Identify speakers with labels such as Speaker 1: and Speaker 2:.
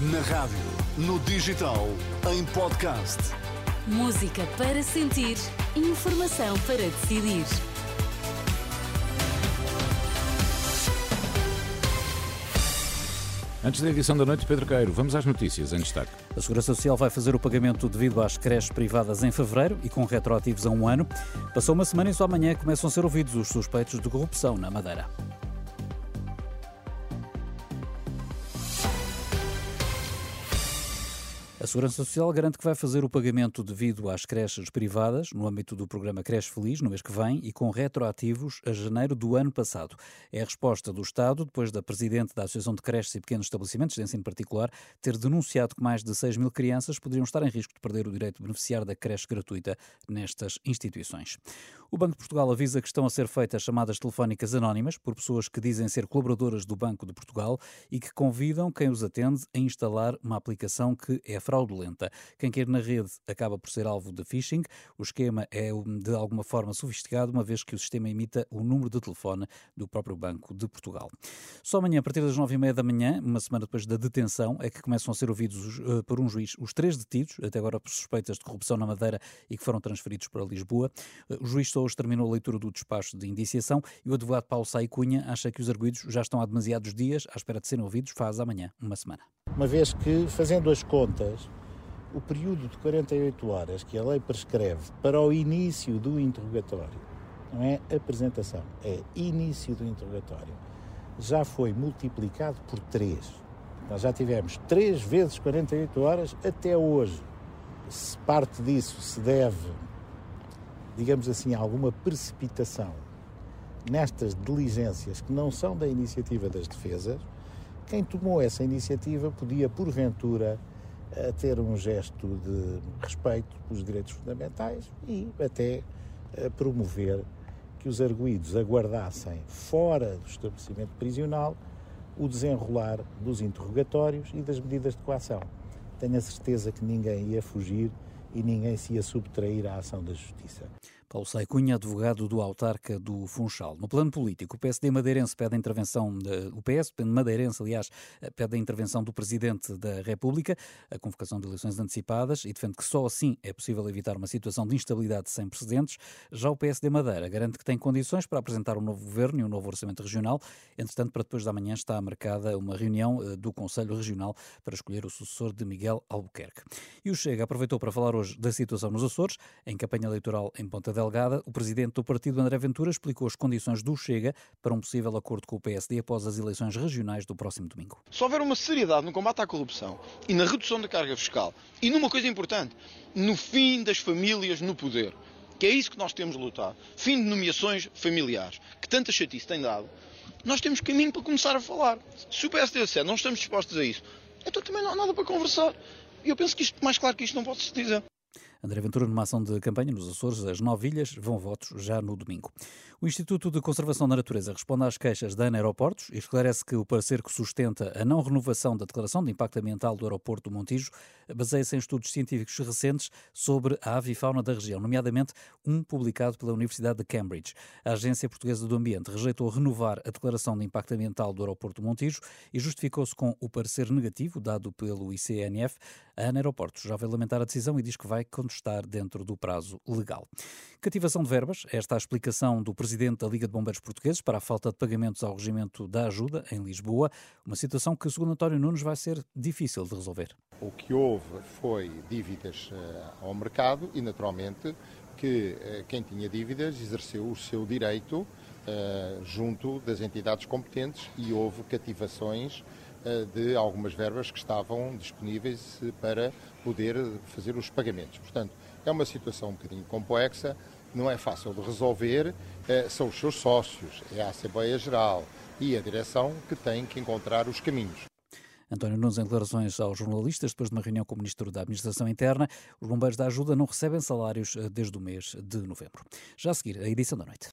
Speaker 1: Na rádio, no digital, em podcast.
Speaker 2: Música para sentir, informação para decidir.
Speaker 3: Antes da edição da noite, Pedro Queiro, vamos às notícias em destaque.
Speaker 4: A Segurança Social vai fazer o pagamento devido às creches privadas em fevereiro e com retroativos a um ano. Passou uma semana e só amanhã começam a ser ouvidos os suspeitos de corrupção na Madeira. Segurança Social garante que vai fazer o pagamento devido às creches privadas no âmbito do programa Creche Feliz no mês que vem e com retroativos a janeiro do ano passado. É a resposta do Estado depois da Presidente da Associação de Creches e Pequenos Estabelecimentos de Ensino Particular ter denunciado que mais de 6 mil crianças poderiam estar em risco de perder o direito de beneficiar da creche gratuita nestas instituições. O Banco de Portugal avisa que estão a ser feitas chamadas telefónicas anónimas por pessoas que dizem ser colaboradoras do Banco de Portugal e que convidam quem os atende a instalar uma aplicação que é fraudulenta. Quem quer na rede acaba por ser alvo de phishing. O esquema é de alguma forma sofisticado, uma vez que o sistema imita o número de telefone do próprio Banco de Portugal. Só amanhã, a partir das nove e meia da manhã, uma semana depois da detenção, é que começam a ser ouvidos uh, por um juiz os três detidos, até agora por suspeitas de corrupção na Madeira e que foram transferidos para Lisboa. Uh, o juiz hoje terminou a leitura do despacho de indiciação e o advogado Paulo Sai Cunha acha que os arguídos já estão há demasiados dias à espera de serem ouvidos, faz amanhã uma semana.
Speaker 5: Uma vez que, fazendo as contas, o período de 48 horas que a lei prescreve para o início do interrogatório, não é apresentação, é início do interrogatório, já foi multiplicado por 3. Nós já tivemos 3 vezes 48 horas até hoje. Se parte disso se deve digamos assim, alguma precipitação nestas diligências que não são da iniciativa das defesas, quem tomou essa iniciativa podia, porventura, eh, ter um gesto de respeito pelos direitos fundamentais e até eh, promover que os arguídos aguardassem fora do estabelecimento prisional o desenrolar dos interrogatórios e das medidas de coação. Tenho a certeza que ninguém ia fugir e ninguém se ia subtrair à ação da Justiça.
Speaker 4: Paulo Sai Cunha, advogado do autarca do Funchal. No plano político, o PSD madeirense pede a intervenção, de, o PS madeirense, aliás, pede a intervenção do Presidente da República, a convocação de eleições antecipadas e defende que só assim é possível evitar uma situação de instabilidade sem precedentes. Já o PSD Madeira garante que tem condições para apresentar um novo governo e um novo orçamento regional. Entretanto, para depois da manhã está marcada uma reunião eh, do Conselho Regional para escolher o sucessor de Miguel Albuquerque. E o Chega aproveitou para falar hoje da situação nos Açores, em campanha eleitoral em Ponta Delgada, o presidente do partido, André Ventura, explicou as condições do Chega para um possível acordo com o PSD após as eleições regionais do próximo domingo.
Speaker 6: Se houver uma seriedade no combate à corrupção e na redução da carga fiscal e numa coisa importante, no fim das famílias no poder, que é isso que nós temos de lutar, fim de nomeações familiares, que tanta chatice tem dado, nós temos caminho para começar a falar. Se o PSD disser não estamos dispostos a isso, então também não há nada para conversar. E eu penso que isto, mais claro que isto não pode se dizer.
Speaker 4: André Ventura, numa ação de campanha nos Açores, as nove ilhas vão votos já no domingo. O Instituto de Conservação da Natureza responde às queixas da ANA Aeroportos e esclarece que o parecer que sustenta a não renovação da declaração de impacto ambiental do aeroporto do Montijo baseia-se em estudos científicos recentes sobre a avifauna da região, nomeadamente um publicado pela Universidade de Cambridge. A Agência Portuguesa do Ambiente rejeitou renovar a declaração de impacto ambiental do aeroporto do Montijo e justificou-se com o parecer negativo dado pelo ICNF. A ANA Aeroportos já vai lamentar a decisão e diz que vai contestar dentro do prazo legal. Cativação de verbas, esta é a explicação do presidente da Liga de Bombeiros Portugueses para a falta de pagamentos ao regimento da ajuda em Lisboa, uma situação que, segundo António Nunes, vai ser difícil de resolver.
Speaker 7: O que houve foi dívidas uh, ao mercado e, naturalmente, que uh, quem tinha dívidas exerceu o seu direito uh, junto das entidades competentes e houve cativações de algumas verbas que estavam disponíveis para poder fazer os pagamentos. Portanto, é uma situação um bocadinho complexa, não é fácil de resolver, são os seus sócios, é a Assembleia Geral e a direção que têm que encontrar os caminhos.
Speaker 4: António Nunes, em declarações aos jornalistas, depois de uma reunião com o Ministro da Administração Interna, os bombeiros da ajuda não recebem salários desde o mês de novembro. Já a seguir, a edição da noite.